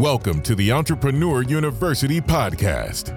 Welcome to the Entrepreneur University podcast.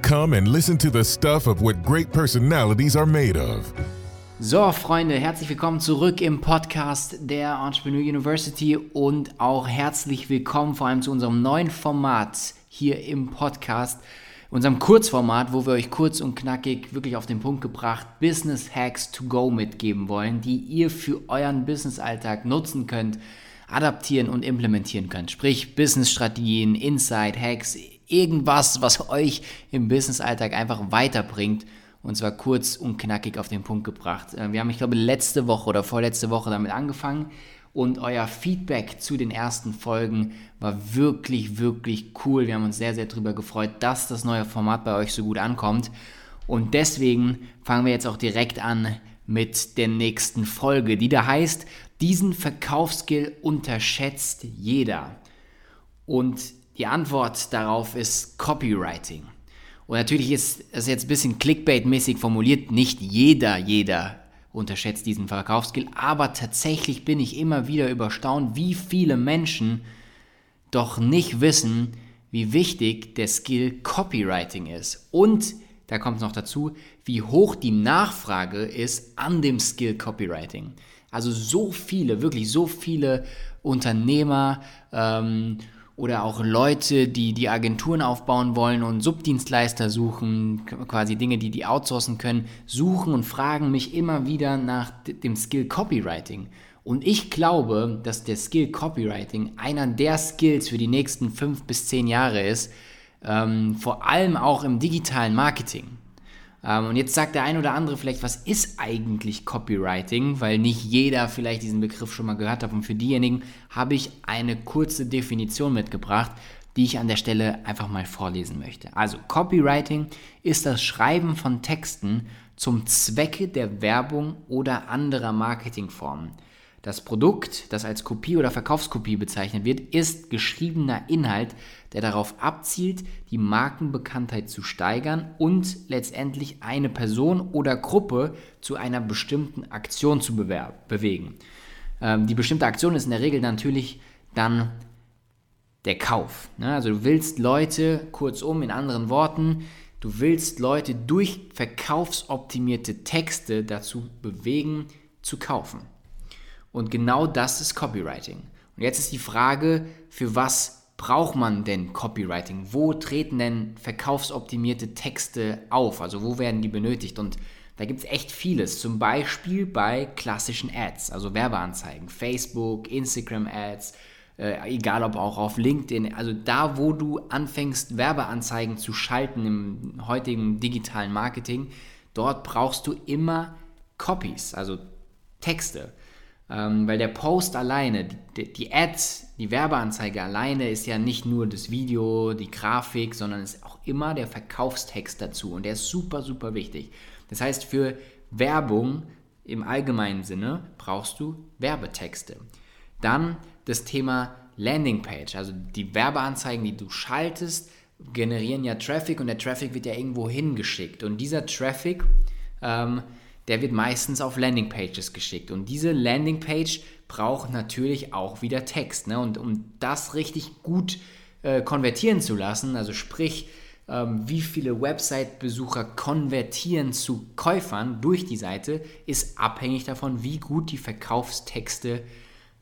Come and listen to the stuff of what great personalities are made of. So, Freunde, herzlich willkommen zurück im Podcast der Entrepreneur University und auch herzlich willkommen vor allem zu unserem neuen Format hier im Podcast, unserem Kurzformat, wo wir euch kurz und knackig wirklich auf den Punkt gebracht Business Hacks to go mitgeben wollen, die ihr für euren Business-Alltag nutzen könnt adaptieren und implementieren könnt. Sprich Business-Strategien, Insight, Hacks, irgendwas, was euch im Business-Alltag einfach weiterbringt. Und zwar kurz und knackig auf den Punkt gebracht. Äh, wir haben, ich glaube, letzte Woche oder vorletzte Woche damit angefangen. Und euer Feedback zu den ersten Folgen war wirklich, wirklich cool. Wir haben uns sehr, sehr darüber gefreut, dass das neue Format bei euch so gut ankommt. Und deswegen fangen wir jetzt auch direkt an mit der nächsten Folge, die da heißt diesen Verkaufsskill unterschätzt jeder. Und die Antwort darauf ist Copywriting. Und natürlich ist es jetzt ein bisschen Clickbait-mäßig formuliert, nicht jeder, jeder unterschätzt diesen Verkaufsskill, aber tatsächlich bin ich immer wieder überstaunt, wie viele Menschen doch nicht wissen, wie wichtig der Skill Copywriting ist. Und da kommt es noch dazu, wie hoch die Nachfrage ist an dem Skill Copywriting. Also so viele, wirklich so viele Unternehmer ähm, oder auch Leute, die die Agenturen aufbauen wollen und Subdienstleister suchen, quasi Dinge, die die outsourcen können, suchen und fragen mich immer wieder nach dem Skill Copywriting. Und ich glaube, dass der Skill Copywriting einer der Skills für die nächsten fünf bis zehn Jahre ist, ähm, vor allem auch im digitalen Marketing. Ähm, und jetzt sagt der ein oder andere vielleicht, was ist eigentlich Copywriting? Weil nicht jeder vielleicht diesen Begriff schon mal gehört hat. Und für diejenigen habe ich eine kurze Definition mitgebracht, die ich an der Stelle einfach mal vorlesen möchte. Also Copywriting ist das Schreiben von Texten zum Zwecke der Werbung oder anderer Marketingformen. Das Produkt, das als Kopie oder Verkaufskopie bezeichnet wird, ist geschriebener Inhalt, der darauf abzielt, die Markenbekanntheit zu steigern und letztendlich eine Person oder Gruppe zu einer bestimmten Aktion zu bewegen. Ähm, die bestimmte Aktion ist in der Regel natürlich dann der Kauf. Ne? Also du willst Leute, kurzum in anderen Worten, du willst Leute durch verkaufsoptimierte Texte dazu bewegen, zu kaufen. Und genau das ist Copywriting. Und jetzt ist die Frage, für was braucht man denn Copywriting? Wo treten denn verkaufsoptimierte Texte auf? Also wo werden die benötigt? Und da gibt es echt vieles. Zum Beispiel bei klassischen Ads, also Werbeanzeigen, Facebook, Instagram-Ads, äh, egal ob auch auf LinkedIn. Also da, wo du anfängst, Werbeanzeigen zu schalten im heutigen digitalen Marketing, dort brauchst du immer Copies, also Texte. Ähm, weil der Post alleine, die, die Ads, die Werbeanzeige alleine ist ja nicht nur das Video, die Grafik, sondern ist auch immer der Verkaufstext dazu und der ist super, super wichtig. Das heißt, für Werbung im allgemeinen Sinne brauchst du Werbetexte. Dann das Thema Landingpage, also die Werbeanzeigen, die du schaltest, generieren ja Traffic und der Traffic wird ja irgendwo hingeschickt. Und dieser Traffic ähm, der wird meistens auf Landingpages geschickt. Und diese Landingpage braucht natürlich auch wieder Text. Ne? Und um das richtig gut äh, konvertieren zu lassen, also sprich, ähm, wie viele Website-Besucher konvertieren zu Käufern durch die Seite, ist abhängig davon, wie gut die Verkaufstexte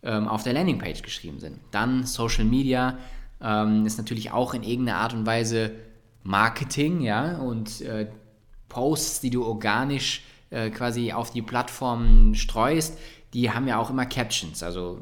ähm, auf der Landingpage geschrieben sind. Dann Social Media ähm, ist natürlich auch in irgendeiner Art und Weise Marketing, ja, und äh, Posts, die du organisch äh, quasi auf die Plattform streust, die haben ja auch immer Captions, also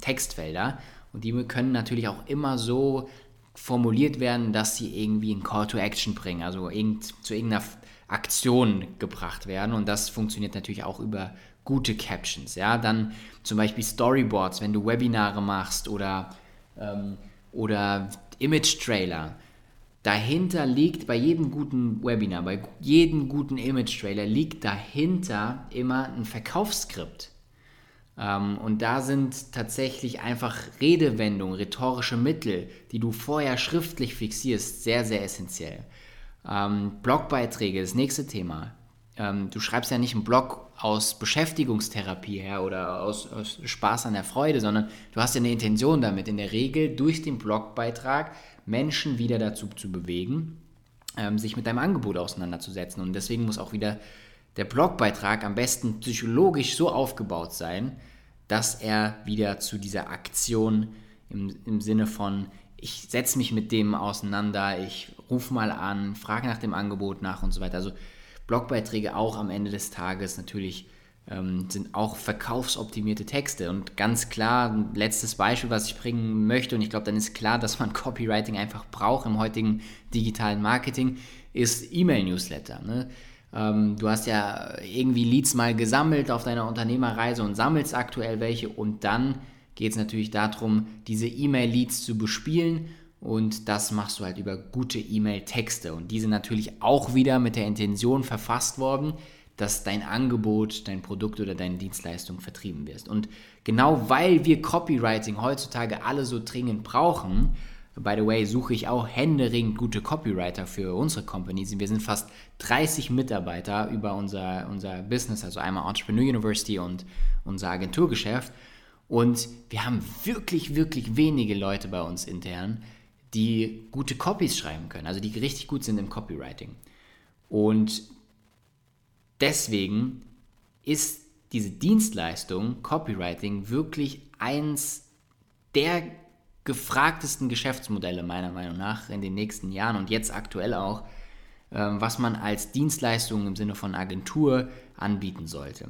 Textfelder. Und die können natürlich auch immer so formuliert werden, dass sie irgendwie einen Call to Action bringen, also irgend, zu irgendeiner Aktion gebracht werden. Und das funktioniert natürlich auch über gute Captions. Ja, dann zum Beispiel Storyboards, wenn du Webinare machst oder, ähm, oder Image-Trailer dahinter liegt bei jedem guten Webinar, bei jedem guten Image-Trailer liegt dahinter immer ein Verkaufsskript. Ähm, und da sind tatsächlich einfach Redewendungen, rhetorische Mittel, die du vorher schriftlich fixierst, sehr, sehr essentiell. Ähm, Blogbeiträge, das nächste Thema. ähm, du schreibst ja nicht einen Blog aus Beschäftigungstherapie her oder aus, aus, Spaß an der Freude, sondern du hast ja eine Intention damit, in der Regel durch den Blogbeitrag Menschen wieder dazu zu bewegen, ähm, sich mit deinem Angebot auseinanderzusetzen. Und deswegen muss auch wieder der Blogbeitrag am besten psychologisch so aufgebaut sein, dass er wieder zu dieser Aktion im, im Sinne von, ich setze mich mit dem auseinander, ich rufe mal an, frage nach dem Angebot nach und so weiter. Also Blogbeiträge auch am Ende des Tages natürlich ähm, sind auch verkaufsoptimierte Texte. Und ganz klar, ein letztes Beispiel, was ich bringen möchte, und ich glaube, dann ist klar, dass man Copywriting einfach braucht im heutigen digitalen Marketing, ist E-Mail-Newsletter. Ne? Ähm, du hast ja irgendwie Leads mal gesammelt auf deiner Unternehmerreise und sammelst aktuell welche und dann geht es natürlich darum, diese E-Mail-Leads zu bespielen und das machst du halt über gute E-Mail-Texte. Und diese natürlich auch wieder mit der Intention verfasst worden, dass dein Angebot, dein Produkt oder deine Dienstleistung vertrieben wirst. Und genau weil wir Copywriting heutzutage alle so dringend brauchen, by the way, suche ich auch händeringend gute Copywriter für unsere Company. Wir sind fast 30 Mitarbeiter über unser, unser Business, also einmal Entrepreneur University und unser Agenturgeschäft. Und wir haben wirklich, wirklich wenige Leute bei uns intern, die gute Copies schreiben können, also die richtig gut sind im Copywriting. Und deswegen ist diese Dienstleistung, Copywriting, wirklich eins der gefragtesten Geschäftsmodelle meiner Meinung nach in den nächsten Jahren und jetzt aktuell auch, ähm, was man als Dienstleistung im Sinne von Agentur anbieten sollte.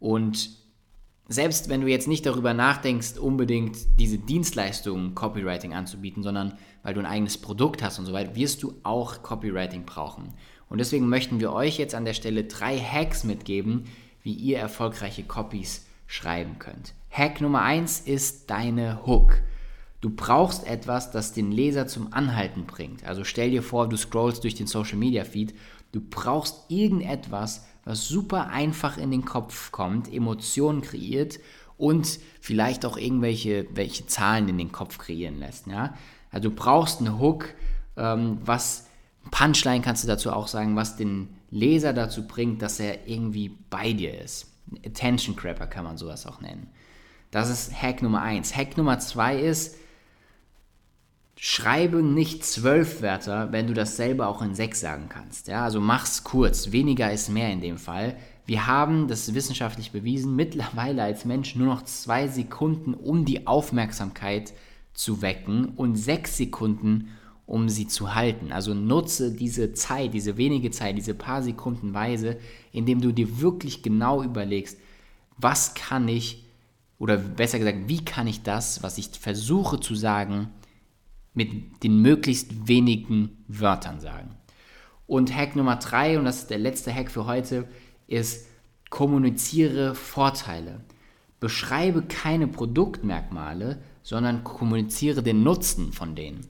Und selbst wenn du jetzt nicht darüber nachdenkst, unbedingt diese Dienstleistung Copywriting anzubieten, sondern weil du ein eigenes Produkt hast und so weiter, wirst du auch Copywriting brauchen. Und deswegen möchten wir euch jetzt an der Stelle drei Hacks mitgeben, wie ihr erfolgreiche Copies schreiben könnt. Hack Nummer eins ist deine Hook. Du brauchst etwas, das den Leser zum Anhalten bringt. Also stell dir vor, du scrollst durch den Social Media Feed. Du brauchst irgendetwas, was super einfach in den Kopf kommt, Emotionen kreiert und vielleicht auch irgendwelche welche Zahlen in den Kopf kreieren lässt. Ja? Also du brauchst einen Hook, ähm, was Punchline kannst du dazu auch sagen, was den Leser dazu bringt, dass er irgendwie bei dir ist. Attention Crapper kann man sowas auch nennen. Das ist Hack Nummer 1. Hack Nummer 2 ist, schreibe nicht zwölf Wörter, wenn du das selber auch in sechs sagen kannst. Ja, also mach's kurz. Weniger ist mehr in dem Fall. Wir haben, das ist wissenschaftlich bewiesen, mittlerweile als Mensch nur noch zwei Sekunden, um die Aufmerksamkeit zu wecken und sechs Sekunden, um sie zu halten. Also nutze diese Zeit, diese wenige Zeit, diese paar Sekunden weise, indem du dir wirklich genau überlegst, was kann ich, oder besser gesagt, wie kann ich das, was ich versuche zu sagen, mit den möglichst wenigen Wörtern sagen. Und Hack Nummer drei, und das ist der letzte Hack für heute, ist kommuniziere Vorteile. Beschreibe keine Produktmerkmale, sondern kommuniziere den Nutzen von denen.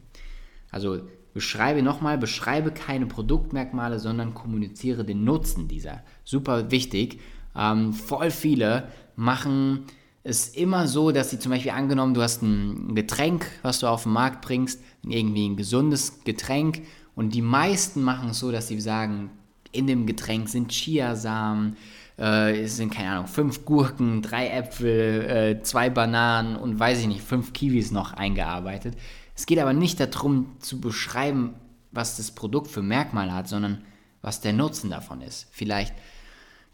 Also beschreibe nochmal, beschreibe keine Produktmerkmale, sondern kommuniziere den Nutzen dieser. Super wichtig. Ähm, voll viele machen ist immer so, dass sie zum Beispiel angenommen, du hast ein Getränk, was du auf den Markt bringst, irgendwie ein gesundes Getränk und die meisten machen es so, dass sie sagen, in dem Getränk sind Chiasamen, äh, es sind keine Ahnung, fünf Gurken, drei Äpfel, äh, zwei Bananen und weiß ich nicht, fünf Kiwis noch eingearbeitet. Es geht aber nicht darum zu beschreiben, was das Produkt für Merkmale hat, sondern was der Nutzen davon ist. Vielleicht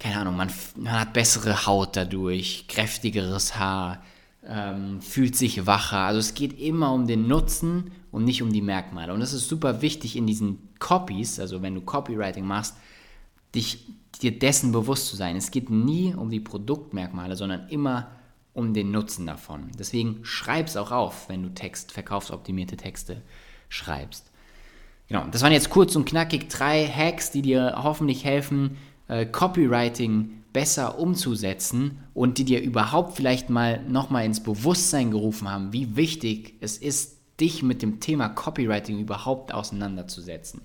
keine Ahnung, man, man hat bessere Haut dadurch, kräftigeres Haar, ähm, fühlt sich wacher. Also es geht immer um den Nutzen und nicht um die Merkmale. Und das ist super wichtig in diesen Copies, also wenn du Copywriting machst, dich dir dessen bewusst zu sein. Es geht nie um die Produktmerkmale, sondern immer um den Nutzen davon. Deswegen schreib es auch auf, wenn du Text, verkaufsoptimierte Texte schreibst. Genau, das waren jetzt kurz und knackig drei Hacks, die dir hoffentlich helfen, äh, Copywriting besser umzusetzen und die dir überhaupt vielleicht mal nochmal ins Bewusstsein gerufen haben, wie wichtig es ist, dich mit dem Thema Copywriting überhaupt auseinanderzusetzen.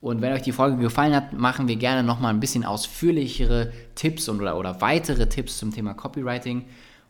Und wenn euch die Folge gefallen hat, machen wir gerne nochmal ein bisschen ausführlichere Tipps und, oder, oder weitere Tipps zum Thema Copywriting.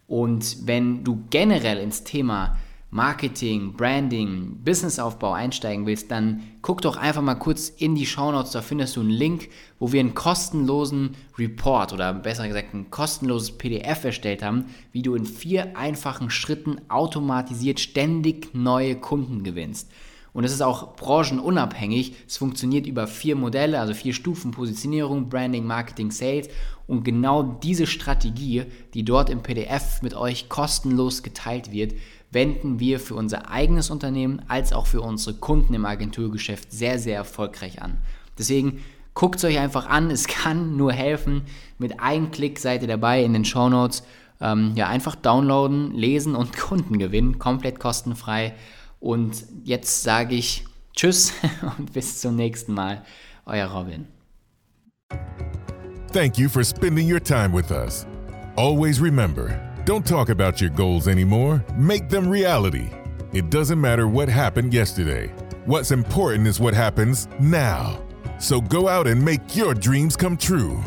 Und wenn du generell ins Thema Marketing, Branding, Businessaufbau einsteigen willst, dann guck doch einfach mal kurz in die Shownotes, da findest du einen Link, wo wir einen kostenlosen Report oder besser gesagt ein kostenloses PDF erstellt haben, wie du in vier einfachen Schritten automatisiert ständig neue Kunden gewinnst. Und es ist auch branchenunabhängig. Es funktioniert über vier Modelle, also vier Stufen Positionierung, Branding, Marketing, Sales. Und genau diese Strategie, die dort im PDF mit euch kostenlos geteilt wird, wenden wir für unser eigenes Unternehmen als auch für unsere Kunden im Agenturgeschäft sehr, sehr erfolgreich an. Deswegen guckt es euch einfach an. Es kann nur helfen. Mit einem Klick seid ihr dabei in den Show Notes. Ähm, ja, einfach downloaden, lesen und Kunden gewinnen. Komplett kostenfrei. Und jetzt sage ich Tschüss und bis zum nächsten Mal. Euer Robin. Thank you for spending your time with us. Always remember, don't talk about your goals anymore, make them reality. It doesn't matter what happened yesterday. What's important is what happens now. So go out and make your dreams come true.